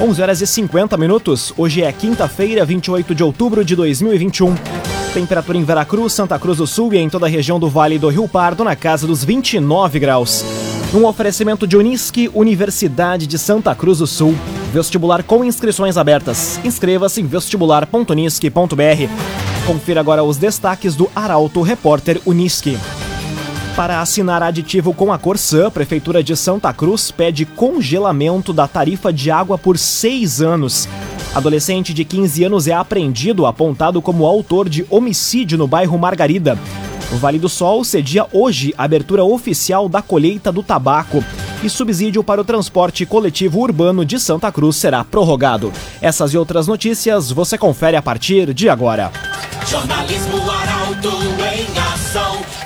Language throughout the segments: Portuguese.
11 horas e 50 minutos. Hoje é quinta-feira, 28 de outubro de 2021. Temperatura em Veracruz, Santa Cruz do Sul e em toda a região do Vale do Rio Pardo na casa dos 29 graus. Um oferecimento de Unisque, Universidade de Santa Cruz do Sul. Vestibular com inscrições abertas. Inscreva-se em vestibular.unisque.br. Confira agora os destaques do Arauto Repórter Unisque. Para assinar aditivo com a Corsã, a Prefeitura de Santa Cruz pede congelamento da tarifa de água por seis anos. Adolescente de 15 anos é apreendido, apontado como autor de homicídio no bairro Margarida. O Vale do Sol cedia hoje a abertura oficial da colheita do tabaco e subsídio para o transporte coletivo urbano de Santa Cruz será prorrogado. Essas e outras notícias você confere a partir de agora. Jornalismo Arauto em ação.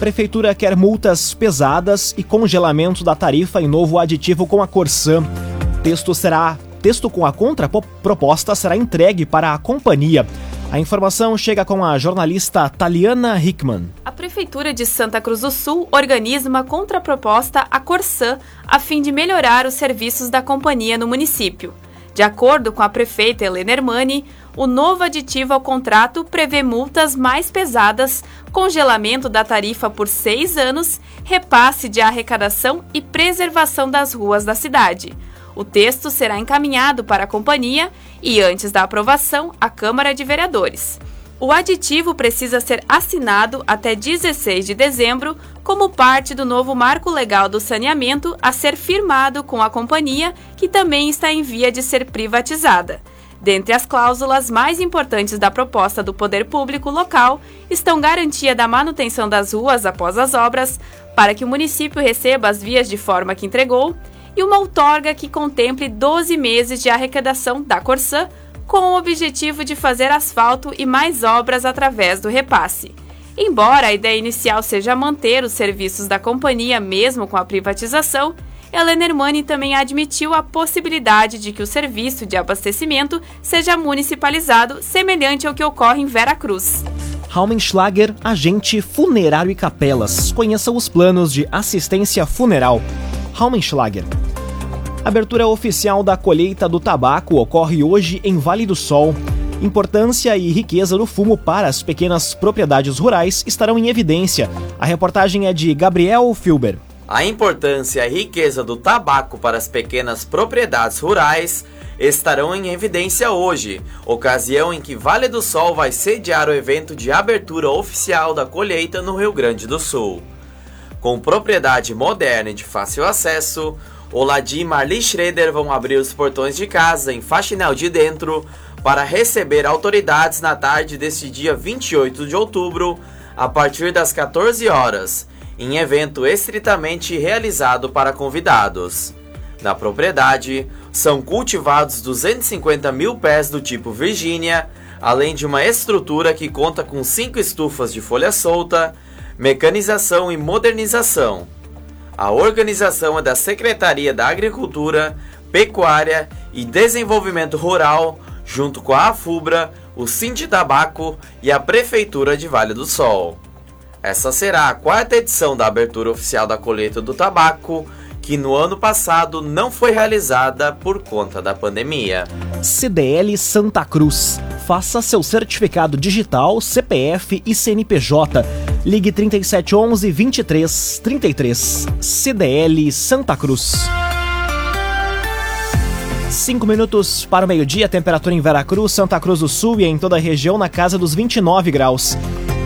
Prefeitura quer multas pesadas e congelamento da tarifa em novo aditivo com a Corsã. Texto será texto com a contraproposta será entregue para a companhia. A informação chega com a jornalista Taliana Hickman. A Prefeitura de Santa Cruz do Sul organiza uma contraproposta à Corsã a fim de melhorar os serviços da companhia no município. De acordo com a prefeita Helena Hermani, o novo aditivo ao contrato prevê multas mais pesadas, congelamento da tarifa por seis anos, repasse de arrecadação e preservação das ruas da cidade. O texto será encaminhado para a companhia e, antes da aprovação, à Câmara de Vereadores. O aditivo precisa ser assinado até 16 de dezembro, como parte do novo marco legal do saneamento a ser firmado com a companhia, que também está em via de ser privatizada. Dentre as cláusulas mais importantes da proposta do poder público local estão garantia da manutenção das ruas após as obras, para que o município receba as vias de forma que entregou, e uma outorga que contemple 12 meses de arrecadação da Corsã com o objetivo de fazer asfalto e mais obras através do repasse. Embora a ideia inicial seja manter os serviços da companhia mesmo com a privatização, Helena Hermani também admitiu a possibilidade de que o serviço de abastecimento seja municipalizado, semelhante ao que ocorre em Vera Cruz. Raumenschlager, agente funerário e capelas. Conheça os planos de assistência funeral. Raumenschlager. Abertura oficial da colheita do tabaco ocorre hoje em Vale do Sol. Importância e riqueza do fumo para as pequenas propriedades rurais estarão em evidência. A reportagem é de Gabriel Filber. A importância e riqueza do tabaco para as pequenas propriedades rurais estarão em evidência hoje, ocasião em que Vale do Sol vai sediar o evento de abertura oficial da colheita no Rio Grande do Sul. Com propriedade moderna e de fácil acesso, Oladi e Marli Schroeder vão abrir os portões de casa em Faxinal de Dentro para receber autoridades na tarde deste dia 28 de outubro, a partir das 14 horas, em evento estritamente realizado para convidados. Na propriedade, são cultivados 250 mil pés do tipo Virgínia, além de uma estrutura que conta com cinco estufas de folha solta, mecanização e modernização a organização é da Secretaria da Agricultura, Pecuária e Desenvolvimento Rural, junto com a AFUBRA, o Cinti Tabaco e a Prefeitura de Vale do Sol. Essa será a quarta edição da abertura oficial da colheita do tabaco, que no ano passado não foi realizada por conta da pandemia. CDL Santa Cruz. Faça seu certificado digital, CPF e CNPJ Ligue 3711 2333. CDL Santa Cruz. 5 minutos para o meio-dia, temperatura em Veracruz, Santa Cruz do Sul e em toda a região na casa dos 29 graus.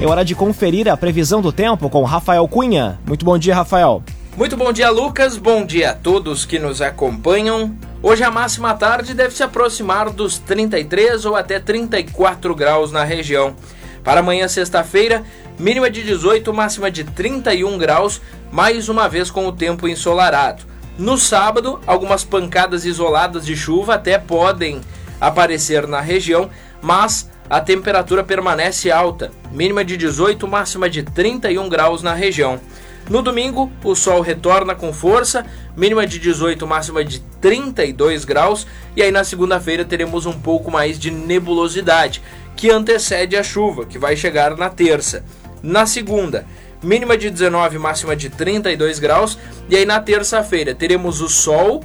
É hora de conferir a previsão do tempo com Rafael Cunha. Muito bom dia, Rafael. Muito bom dia, Lucas. Bom dia a todos que nos acompanham. Hoje a máxima tarde deve se aproximar dos 33 ou até 34 graus na região. Para amanhã, sexta-feira, mínima de 18, máxima de 31 graus, mais uma vez com o tempo ensolarado. No sábado, algumas pancadas isoladas de chuva até podem aparecer na região, mas a temperatura permanece alta, mínima de 18, máxima de 31 graus na região. No domingo, o sol retorna com força, mínima de 18, máxima de 32 graus, e aí na segunda-feira teremos um pouco mais de nebulosidade, que antecede a chuva, que vai chegar na terça. Na segunda, mínima de 19, máxima de 32 graus, e aí na terça-feira teremos o sol,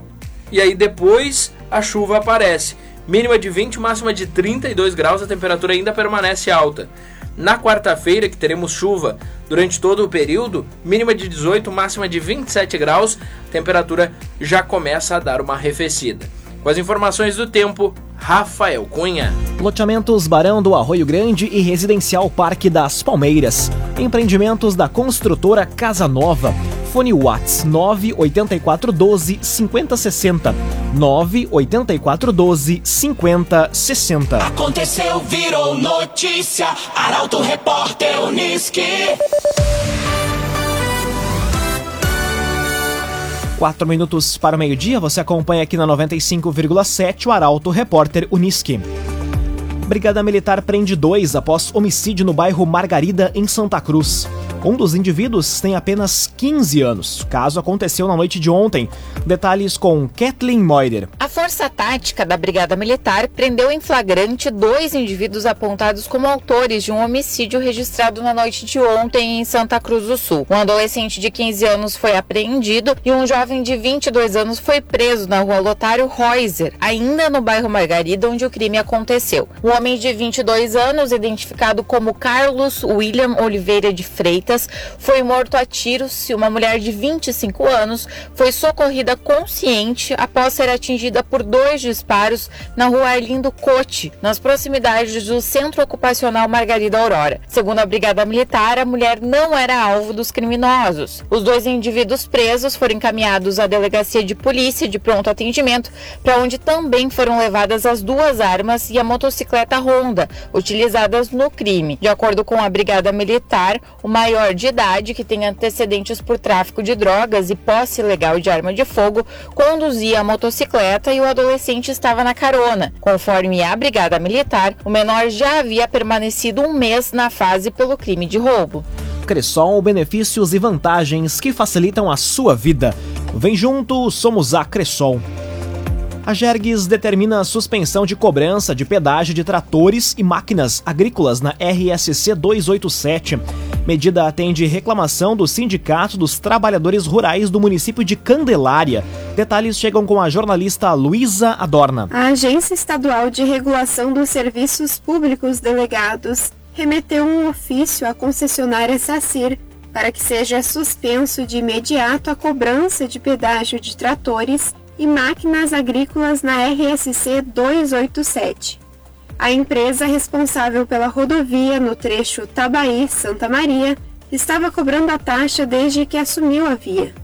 e aí depois a chuva aparece. Mínima de 20, máxima de 32 graus, a temperatura ainda permanece alta. Na quarta-feira, que teremos chuva durante todo o período, mínima de 18, máxima de 27 graus, temperatura já começa a dar uma arrefecida. Com as informações do tempo, Rafael Cunha. Loteamentos Barão do Arroio Grande e Residencial Parque das Palmeiras. Empreendimentos da construtora Casa Nova. Fone Whats 98412 5060. 98412 5060. Aconteceu, virou notícia. Arauto Repórter Uniski. Quatro minutos para o meio-dia, você acompanha aqui na 95,7 o Arauto Repórter Uniski. Brigada Militar prende dois após homicídio no bairro Margarida, em Santa Cruz. Um dos indivíduos tem apenas 15 anos. O caso aconteceu na noite de ontem. Detalhes com Kathleen Moider. A Força Tática da Brigada Militar prendeu em flagrante dois indivíduos apontados como autores de um homicídio registrado na noite de ontem em Santa Cruz do Sul. Um adolescente de 15 anos foi apreendido e um jovem de 22 anos foi preso na rua Lotário Reuser, ainda no bairro Margarida, onde o crime aconteceu. Um homem de 22 anos, identificado como Carlos William Oliveira de Freitas, foi morto a tiros e uma mulher de 25 anos foi socorrida consciente após ser atingida por dois disparos na rua Arlindo Cote, nas proximidades do Centro Ocupacional Margarida Aurora. Segundo a Brigada Militar, a mulher não era alvo dos criminosos. Os dois indivíduos presos foram encaminhados à delegacia de polícia de pronto atendimento, para onde também foram levadas as duas armas e a motocicleta Honda, utilizadas no crime. De acordo com a Brigada Militar, o maior de idade que tem antecedentes por tráfico de drogas e posse ilegal de arma de fogo conduzia a motocicleta e o adolescente estava na carona. Conforme a Brigada Militar, o menor já havia permanecido um mês na fase pelo crime de roubo. Cressol, benefícios e vantagens que facilitam a sua vida. Vem junto, somos a Cressol. A Jergues determina a suspensão de cobrança de pedágio de tratores e máquinas agrícolas na RSC 287. Medida atende reclamação do Sindicato dos Trabalhadores Rurais do município de Candelária. Detalhes chegam com a jornalista Luísa Adorna. A Agência Estadual de Regulação dos Serviços Públicos Delegados remeteu um ofício à concessionária SACIR para que seja suspenso de imediato a cobrança de pedágio de tratores e máquinas agrícolas na RSC 287. A empresa responsável pela rodovia no trecho Tabaí-Santa Maria estava cobrando a taxa desde que assumiu a via.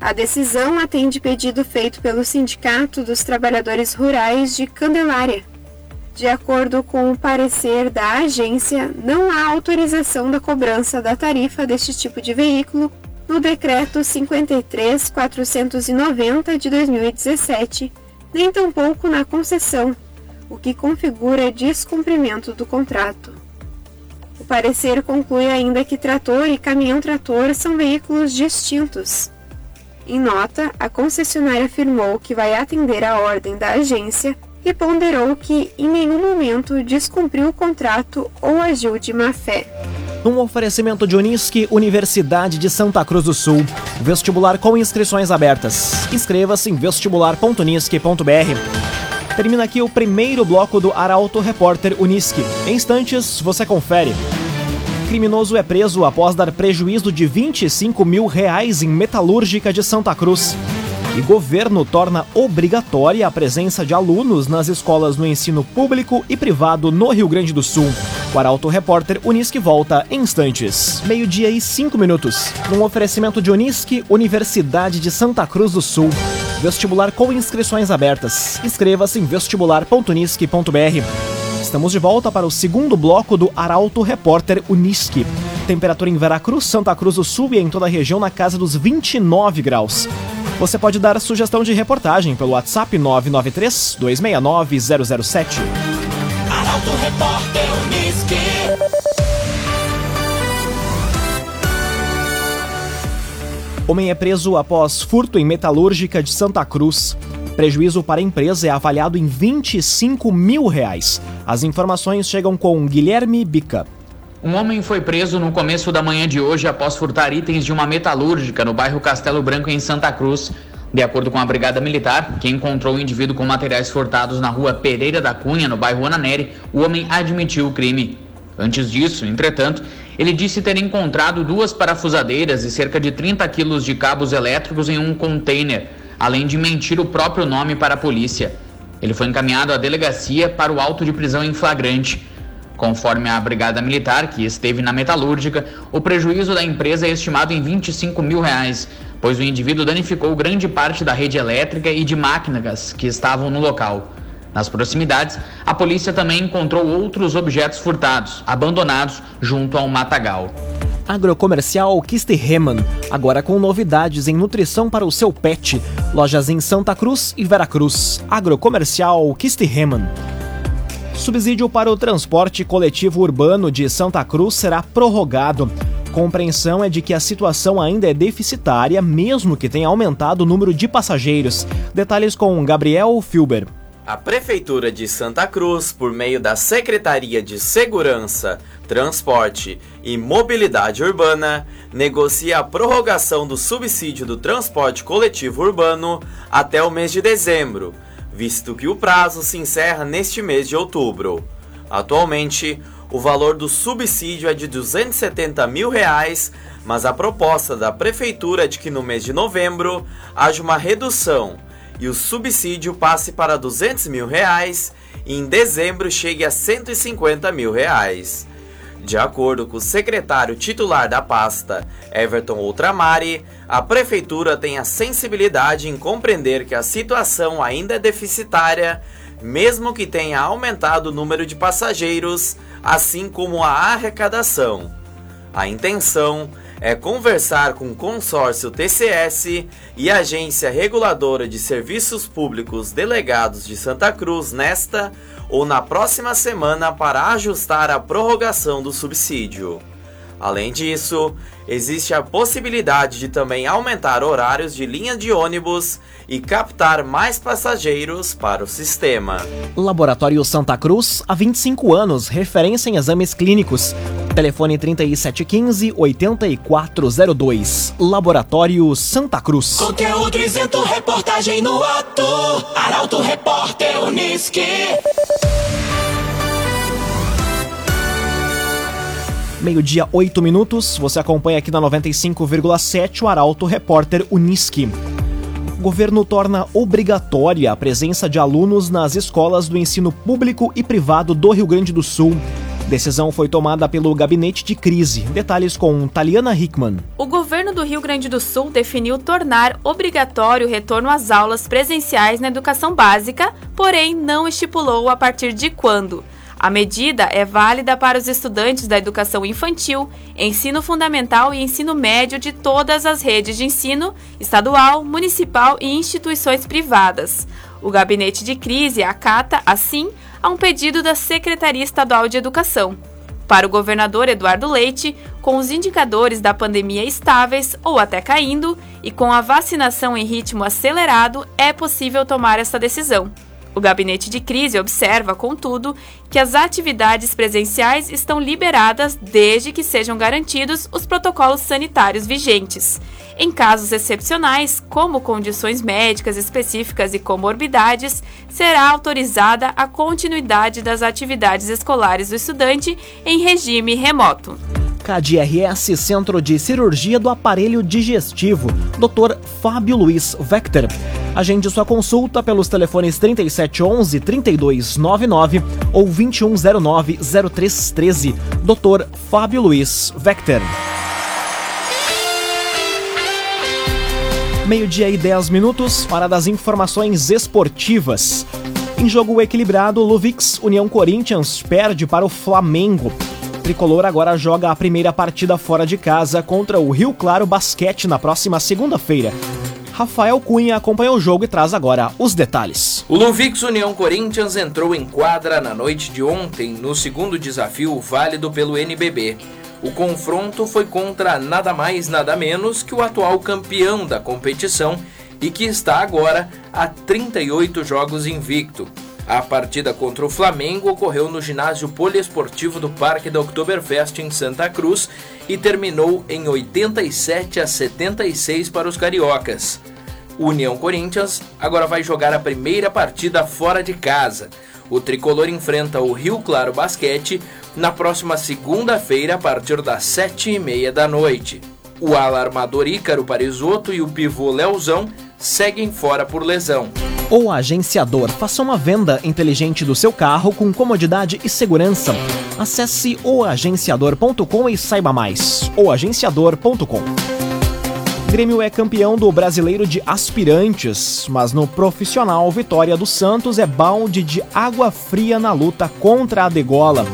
A decisão atende pedido feito pelo Sindicato dos Trabalhadores Rurais de Candelária. De acordo com o parecer da agência, não há autorização da cobrança da tarifa deste tipo de veículo no Decreto 53.490 de 2017, nem tampouco na concessão o que configura descumprimento do contrato. O parecer conclui ainda que trator e caminhão-trator são veículos distintos. Em nota, a concessionária afirmou que vai atender a ordem da agência e ponderou que em nenhum momento descumpriu o contrato ou agiu de má fé. Um oferecimento de Unisque, Universidade de Santa Cruz do Sul. Vestibular com inscrições abertas. Inscreva-se em vestibular.unisque.br. Termina aqui o primeiro bloco do Arauto Repórter Uniski. Em instantes, você confere. Criminoso é preso após dar prejuízo de 25 mil reais em metalúrgica de Santa Cruz. E governo torna obrigatória a presença de alunos nas escolas no ensino público e privado no Rio Grande do Sul. O Arauto Repórter Unisque volta em instantes. Meio-dia e cinco minutos. Num oferecimento de Unisque, Universidade de Santa Cruz do Sul. Vestibular com inscrições abertas. Inscreva-se em vestibular.unisque.br. Estamos de volta para o segundo bloco do Arauto Repórter Unisque. Temperatura em Veracruz, Santa Cruz do Sul e em toda a região na casa dos 29 graus. Você pode dar sugestão de reportagem pelo WhatsApp 993 269 007. Arauto Repórter Homem é preso após furto em metalúrgica de Santa Cruz. Prejuízo para a empresa é avaliado em 25 mil reais. As informações chegam com Guilherme Bica. Um homem foi preso no começo da manhã de hoje após furtar itens de uma metalúrgica no bairro Castelo Branco, em Santa Cruz. De acordo com a Brigada Militar, que encontrou o indivíduo com materiais furtados na rua Pereira da Cunha, no bairro Ananeri, o homem admitiu o crime. Antes disso, entretanto, ele disse ter encontrado duas parafusadeiras e cerca de 30 quilos de cabos elétricos em um container, além de mentir o próprio nome para a polícia. Ele foi encaminhado à delegacia para o auto de prisão em flagrante. Conforme a Brigada Militar, que esteve na metalúrgica, o prejuízo da empresa é estimado em 25 mil reais, pois o indivíduo danificou grande parte da rede elétrica e de máquinas que estavam no local. Nas proximidades, a polícia também encontrou outros objetos furtados, abandonados junto a um matagal. Agrocomercial Kisterreman, agora com novidades em nutrição para o seu pet. Lojas em Santa Cruz e Veracruz. Agrocomercial Kisterreman. Subsídio para o transporte coletivo urbano de Santa Cruz será prorrogado. Compreensão é de que a situação ainda é deficitária, mesmo que tenha aumentado o número de passageiros. Detalhes com Gabriel Filber. A Prefeitura de Santa Cruz, por meio da Secretaria de Segurança, Transporte e Mobilidade Urbana, negocia a prorrogação do subsídio do transporte coletivo urbano até o mês de dezembro, visto que o prazo se encerra neste mês de outubro. Atualmente, o valor do subsídio é de 270 mil reais, mas a proposta da Prefeitura é de que no mês de novembro haja uma redução e o subsídio passe para 200 mil reais e em dezembro chegue a 150 mil reais. De acordo com o secretário titular da pasta, Everton Outramari, a prefeitura tem a sensibilidade em compreender que a situação ainda é deficitária, mesmo que tenha aumentado o número de passageiros, assim como a arrecadação. A intenção é conversar com o consórcio TCS e Agência Reguladora de Serviços Públicos Delegados de Santa Cruz nesta ou na próxima semana para ajustar a prorrogação do subsídio. Além disso, existe a possibilidade de também aumentar horários de linha de ônibus e captar mais passageiros para o sistema. Laboratório Santa Cruz, há 25 anos, referência em exames clínicos. Telefone 3715-8402. Laboratório Santa Cruz. Conteúdo isento, reportagem no ato. Arauto Repórter Unisque. Meio-dia, 8 minutos. Você acompanha aqui na 95,7 o Arauto Repórter Unisque. O governo torna obrigatória a presença de alunos nas escolas do ensino público e privado do Rio Grande do Sul. Decisão foi tomada pelo gabinete de crise. Detalhes com Taliana Hickman. O governo do Rio Grande do Sul definiu tornar obrigatório o retorno às aulas presenciais na educação básica, porém não estipulou a partir de quando. A medida é válida para os estudantes da educação infantil, ensino fundamental e ensino médio de todas as redes de ensino, estadual, municipal e instituições privadas. O gabinete de crise acata, assim, a um pedido da Secretaria Estadual de Educação. Para o governador Eduardo Leite, com os indicadores da pandemia estáveis ou até caindo e com a vacinação em ritmo acelerado, é possível tomar essa decisão. O gabinete de crise observa, contudo, que as atividades presenciais estão liberadas desde que sejam garantidos os protocolos sanitários vigentes. Em casos excepcionais, como condições médicas específicas e comorbidades, será autorizada a continuidade das atividades escolares do estudante em regime remoto. KDRS Centro de Cirurgia do Aparelho Digestivo, Dr. Fábio Luiz Vector. Agende sua consulta pelos telefones 3711 3299 ou 2109 0313. Dr. Fábio Luiz Vector. Meio-dia e 10 minutos, hora das informações esportivas. Em jogo equilibrado, Luvix União Corinthians perde para o Flamengo. Tricolor agora joga a primeira partida fora de casa contra o Rio Claro Basquete na próxima segunda-feira. Rafael Cunha acompanhou o jogo e traz agora os detalhes. O Luvix União Corinthians entrou em quadra na noite de ontem no segundo desafio válido pelo NBB. O confronto foi contra nada mais nada menos que o atual campeão da competição e que está agora a 38 jogos invicto. A partida contra o Flamengo ocorreu no ginásio poliesportivo do Parque da Oktoberfest em Santa Cruz e terminou em 87 a 76 para os cariocas. União Corinthians agora vai jogar a primeira partida fora de casa. O tricolor enfrenta o Rio Claro Basquete na próxima segunda-feira a partir das sete e meia da noite. O alarmador Ícaro Parisotto e o pivô Leozão seguem fora por lesão. O agenciador faça uma venda inteligente do seu carro com comodidade e segurança. Acesse oagenciador.com e saiba mais. oagenciador.com Grêmio é campeão do Brasileiro de Aspirantes, mas no profissional Vitória do Santos é balde de água fria na luta contra a degola.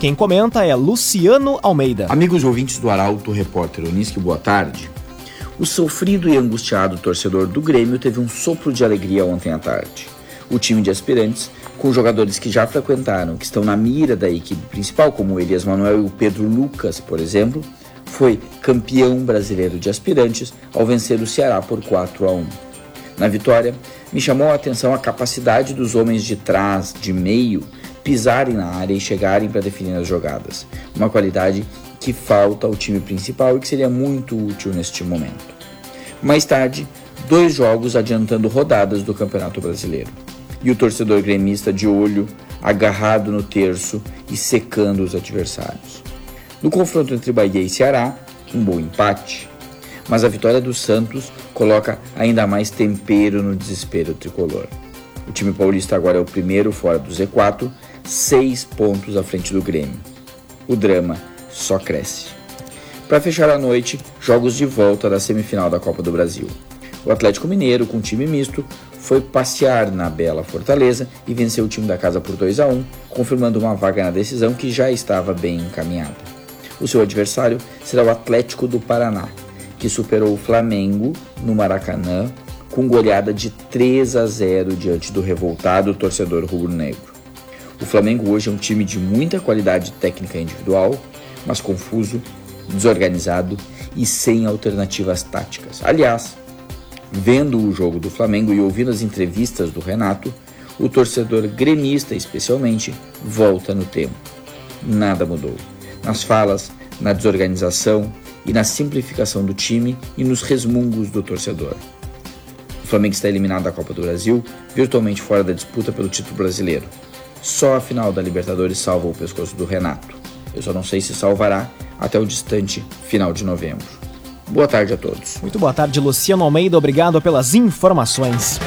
Quem comenta é Luciano Almeida. Amigos ouvintes do Arauto, repórter Onisque, boa tarde. O sofrido e angustiado torcedor do Grêmio teve um sopro de alegria ontem à tarde. O time de aspirantes, com jogadores que já frequentaram, que estão na mira da equipe principal, como Elias Manuel e o Pedro Lucas, por exemplo, foi campeão brasileiro de aspirantes ao vencer o Ceará por 4 a 1. Na vitória, me chamou a atenção a capacidade dos homens de trás, de meio, pisarem na área e chegarem para definir as jogadas. Uma qualidade que falta ao time principal e que seria muito útil neste momento. Mais tarde, dois jogos adiantando rodadas do Campeonato Brasileiro. E o torcedor gremista de olho, agarrado no terço e secando os adversários. No confronto entre Bahia e Ceará, um bom empate. Mas a vitória do Santos coloca ainda mais tempero no desespero tricolor. O time paulista agora é o primeiro fora do Z4, seis pontos à frente do Grêmio. O drama só cresce. Para fechar a noite, jogos de volta da semifinal da Copa do Brasil. O Atlético Mineiro, com time misto, foi passear na bela Fortaleza e venceu o time da casa por 2 a 1, confirmando uma vaga na decisão que já estava bem encaminhada. O seu adversário será o Atlético do Paraná, que superou o Flamengo no Maracanã com goleada de 3 a 0 diante do revoltado torcedor rubro-negro. O Flamengo hoje é um time de muita qualidade técnica individual, mas confuso, desorganizado e sem alternativas táticas. Aliás, vendo o jogo do Flamengo e ouvindo as entrevistas do Renato, o torcedor gremista, especialmente, volta no tempo. Nada mudou. Nas falas, na desorganização e na simplificação do time e nos resmungos do torcedor. O Flamengo está eliminado da Copa do Brasil, virtualmente fora da disputa pelo título brasileiro. Só a final da Libertadores salva o pescoço do Renato. Eu só não sei se salvará até o distante final de novembro. Boa tarde a todos. Muito boa tarde, Luciano Almeida. Obrigado pelas informações.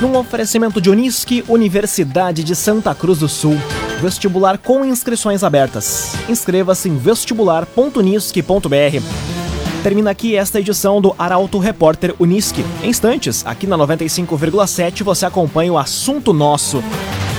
Num oferecimento de Unisque, Universidade de Santa Cruz do Sul. Vestibular com inscrições abertas. Inscreva-se em vestibular.unisque.br. Termina aqui esta edição do Arauto Repórter Unisque. Em instantes, aqui na 95,7 você acompanha o assunto nosso.